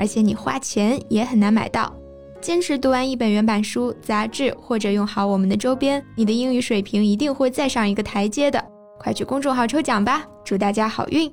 而且你花钱也很难买到。坚持读完一本原版书、杂志，或者用好我们的周边，你的英语水平一定会再上一个台阶的。快去公众号抽奖吧，祝大家好运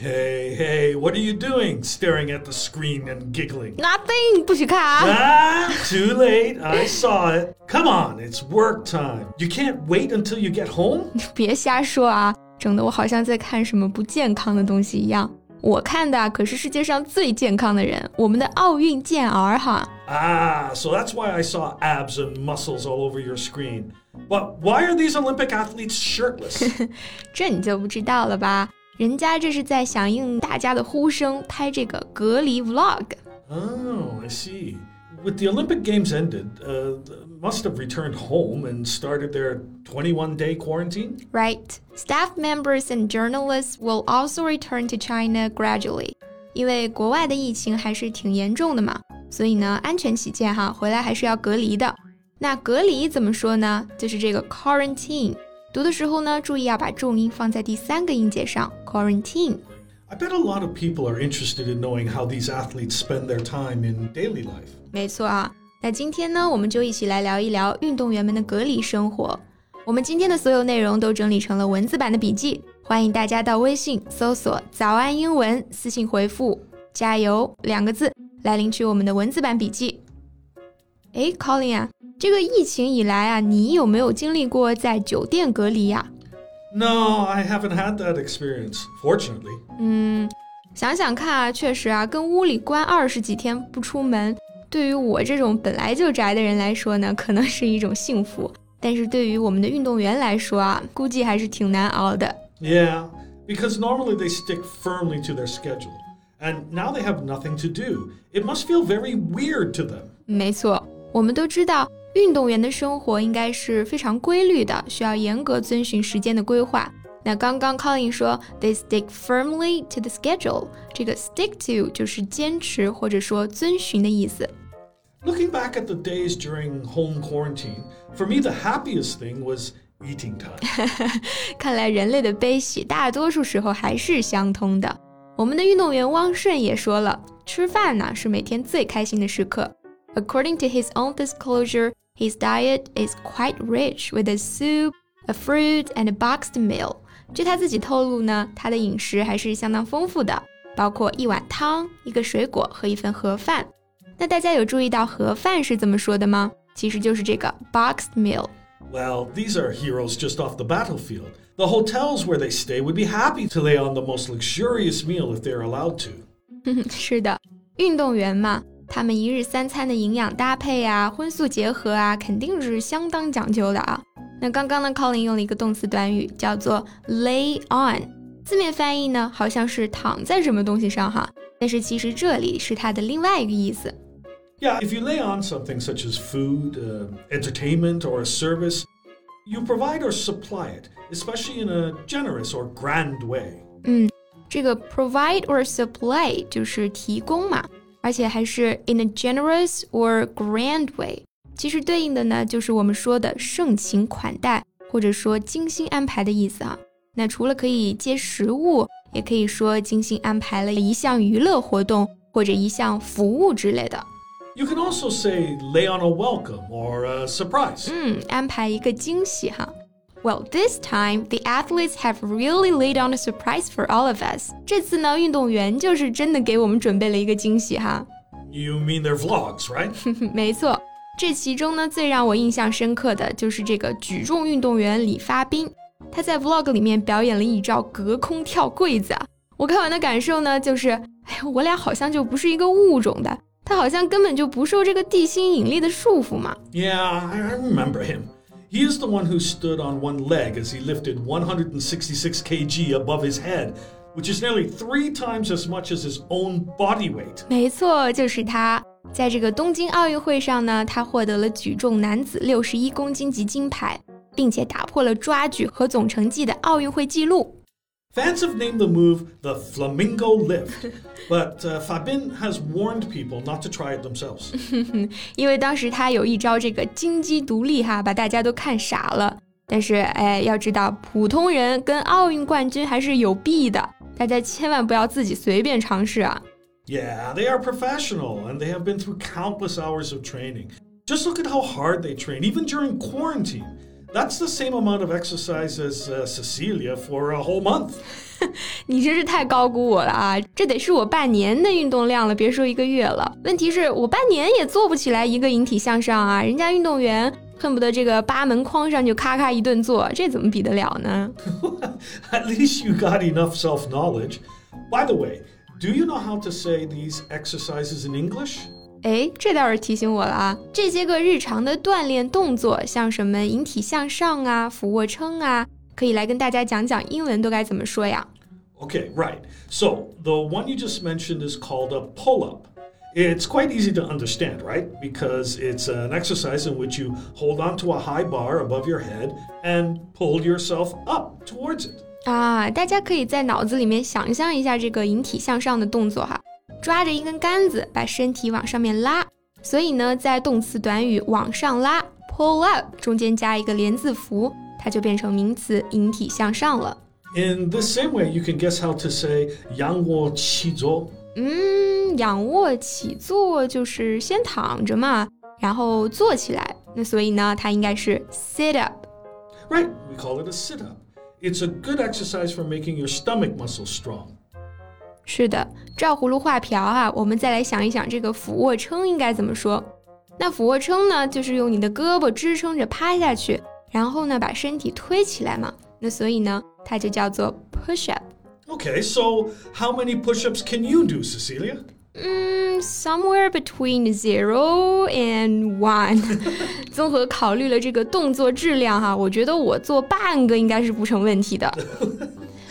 ！Hey, hey, what are you doing? Staring at the screen and giggling. Nothing，不许看啊！Ah, too late. I saw it. Come on, it's work time. You can't wait until you get home? 别瞎说啊，整得我好像在看什么不健康的东西一样。我看的啊可是世界上最健康的人，我们的奥运健儿哈。 Ah, so that's why I saw abs and muscles all over your screen. But why are these Olympic athletes shirtless? 这你就不知道了吧？人家这是在响应大家的呼声，拍这个隔离 vlog。 oh, I see. With the Olympic Games ended, uh, must have returned home and started their 21 day quarantine? Right. Staff members and journalists will also return to China gradually. 因为国外的疫情还是挺严重的嘛，所以呢，安全起见哈，回来还是要隔离的。那隔离怎么说呢？就是这个 quarantine。读的时候呢，注意要把重音放在第三个音节上，quarantine。 I bet a lot of people are interested in knowing how these athletes spend their time in daily life. 没错啊，那今天呢，我们就一起来聊一聊运动员们的隔离生活。 我们今天的所有内容都整理成了文字版的笔记，欢迎大家到微信搜索“早安英文”，私信回复“加油”两个字来领取我们的文字版笔记。诶 c o l i n 啊，这个疫情以来啊，你有没有经历过在酒店隔离呀、No, I haven't had that experience, fortunately. 嗯，想想看啊，确实啊，跟屋里关二十几天不出门，对于我这种本来就宅的人来说呢，可能是一种幸福。但是对于我们的运动员来说啊，估计还是挺难熬的。 Yeah, because normally they stick firmly to their schedule. And now they have nothing to do. It must feel very weird to them. 没错，我们都知道，运动员的生活应该是非常规律的，需要严格遵循时间的规划。那刚刚 Colin 说 they stick firmly to the schedule，这个 stick to 就是坚持或者说遵循的意思。 Looking back at the days during home quarantine, for me, the happiest thing was eating time. 看来人类的悲喜大多数时候还是相通的。我们的运动员汪顺也说了，吃饭呢是每天最开心的时刻。According to his own disclosure, his diet is quite rich with a soup, a fruit, and a boxed meal. 据他自己透露呢，他的饮食还是相当丰富的，包括一碗汤、一个水果和一份盒饭。 那大家有注意到盒饭是怎么说的吗？其实就是这个 boxed meal。Well, these are heroes just off the battlefield. The hotels where they stay would be happy to lay on the most luxurious meal if they're allowed to. 是的，运动员嘛，他们一日三餐的营养搭配啊，荤素结合啊，肯定是相当讲究的啊。那刚刚呢，Colin 用了一个动词短语，叫做 lay on，字面翻译呢好像是躺在什么东西上哈，但是其实这里是它的另外一个意思。Yeah, if you lay on something such as food, uh, entertainment, or a service, you provide or supply it, especially in a generous or grand way. 嗯，这个 provide or supply 就是提供嘛，而且还是 in a generous or grand way。其实对应的呢，就是我们说的盛情款待，或者说精心安排的意思啊。那除了可以接食物，也可以说精心安排了一项娱乐活动或者一项服务之类的。 you can also say lay on a welcome or a surprise. Hmm, 嗯，安排一个惊喜哈。Well, this time the athletes have really laid on a surprise for all of us. 这次呢，运动员就是真的给我们准备了一个惊喜哈。You mean their vlogs, right? 没错，这其中呢最让我印象深刻的就是这个举重运动员李发彬，他在 vlog 里面表演了一招隔空跳柜子啊。我看完的感受呢，就是，哎呀，我俩好像就不是一个物种的。他好像根本就不受这个地心引力的束缚嘛。 Yeah, I I remember him. He is the one who stood on one leg as he lifted 166 kg above his head. which is nearly three times as much as his own body weight. 没错，就是他。在这个东京奥运会上呢，他获得了举重男子六十一公斤级金牌，并且打破了抓举和总成绩的奥运会纪录。 Fans have named the move the Flamingo Lift, but uh, Fabin has warned people not to try it themselves. 因为当时他有一招这个金鸡独立哈，把大家都看傻了。但是哎，要知道普通人跟奥运冠军还是有弊的，大家千万不要自己随便尝试啊。Yeah, they are professional and they have been through countless hours of training. Just look at how hard they train, even during quarantine. That's the same amount of exercise as uh, Cecilia for a whole month. 你真是太高估我了啊！这得是我半年的运动量了，别说一个月了。问题是我半年也做不起来一个引体向上啊！人家运动员恨不得这个八门框上就咔咔一顿做，这怎么比得了呢？At least you got enough self-knowledge. By the way, do you know how to say these exercises in English? 哎，这倒是提醒我了啊！这些个日常的锻炼动作，像什么引体向上啊、俯卧撑啊，可以来跟大家讲讲英文都该怎么说呀？Okay, right. So the one you just mentioned is called a pull-up. It's quite easy to understand, right? Because it's an exercise in which you hold onto a high bar above your head and pull yourself up towards it. 啊，大家可以在脑子里面想象一下这个引体向上的动作哈。 抓着一根杆子，把身体往上面拉。所以呢，在动词短语往上拉 （pull up） 中间加一个连字符，它就变成名词引体向上了。In the same way, you can guess how to say 仰卧起坐。嗯，仰卧起坐就是先躺着嘛，然后坐起来。那所以呢，它应该是 sit up。Right, we call it a sit up. It's a good exercise for making your stomach muscles strong. 是的，照葫芦画瓢哈，我们再来想一想这个俯卧撑应该怎么说。那俯卧撑呢，就是用你的胳膊支撑着趴下去，然后呢把身体推起来嘛。那所以呢，它就叫做 push up。Okay, so how many push-ups can you do, Cecilia? 嗯，somewhere between zero and one。综合考虑了这个动作质量哈，我觉得我做半个应该是不成问题的。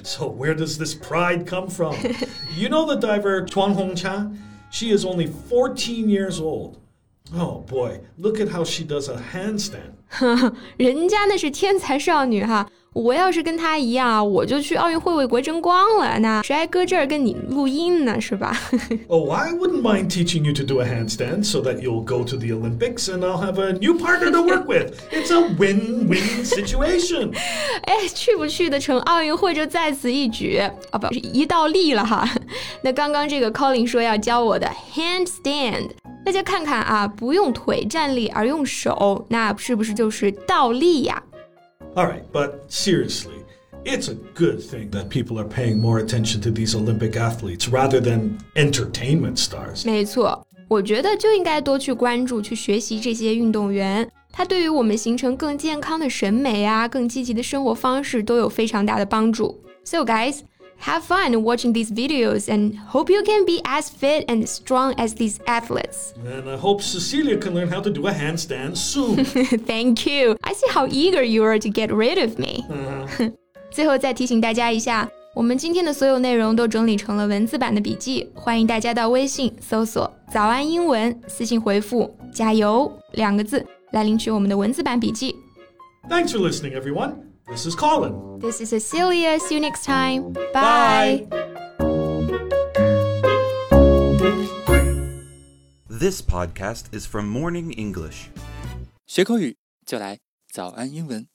So where does this pride come from? you know the diver Quan Hongchan? She is only 14 years old. Oh boy, look at how she does a handstand. 人家那是天才少女哈，我要是跟他一样，我就去奥运会为国争光了。那谁还搁这儿跟你录音呢？是吧？Oh, I wouldn't mind teaching you to do a handstand so that you'll go to the Olympics and I'll have a new partner to work with. It's a win-win situation. 哎，去不去得成奥运会就在此一举啊，不是一倒立了哈。那刚刚这个 Colin 说要教我的 handstand。大家看看啊，不用腿站立而用手，那是不是就是倒立呀 ？All right, but seriously, it's a good thing that people are paying more attention to these Olympic athletes rather than entertainment stars. 没错，我觉得就应该多去关注、去学习这些运动员，他对于我们形成更健康的审美啊、更积极的生活方式都有非常大的帮助。So, guys. Have fun watching these videos and hope you can be as fit and strong as these athletes. And I hope Cecilia can learn how to do a handstand soon. Thank you. I see how eager you are to get rid of me. 最后再提醒大家一下，我们今天的所有内容都整理成了文字版的笔记，欢迎大家到微信搜索“早安英文”，私信回复“加油”两个字来领取我们的文字版笔记。Thanks for listening, everyone. This is Colin. This is Cecilia. See you next time. Bye. Bye. This podcast is from Morning English. 学口语就来早安英文。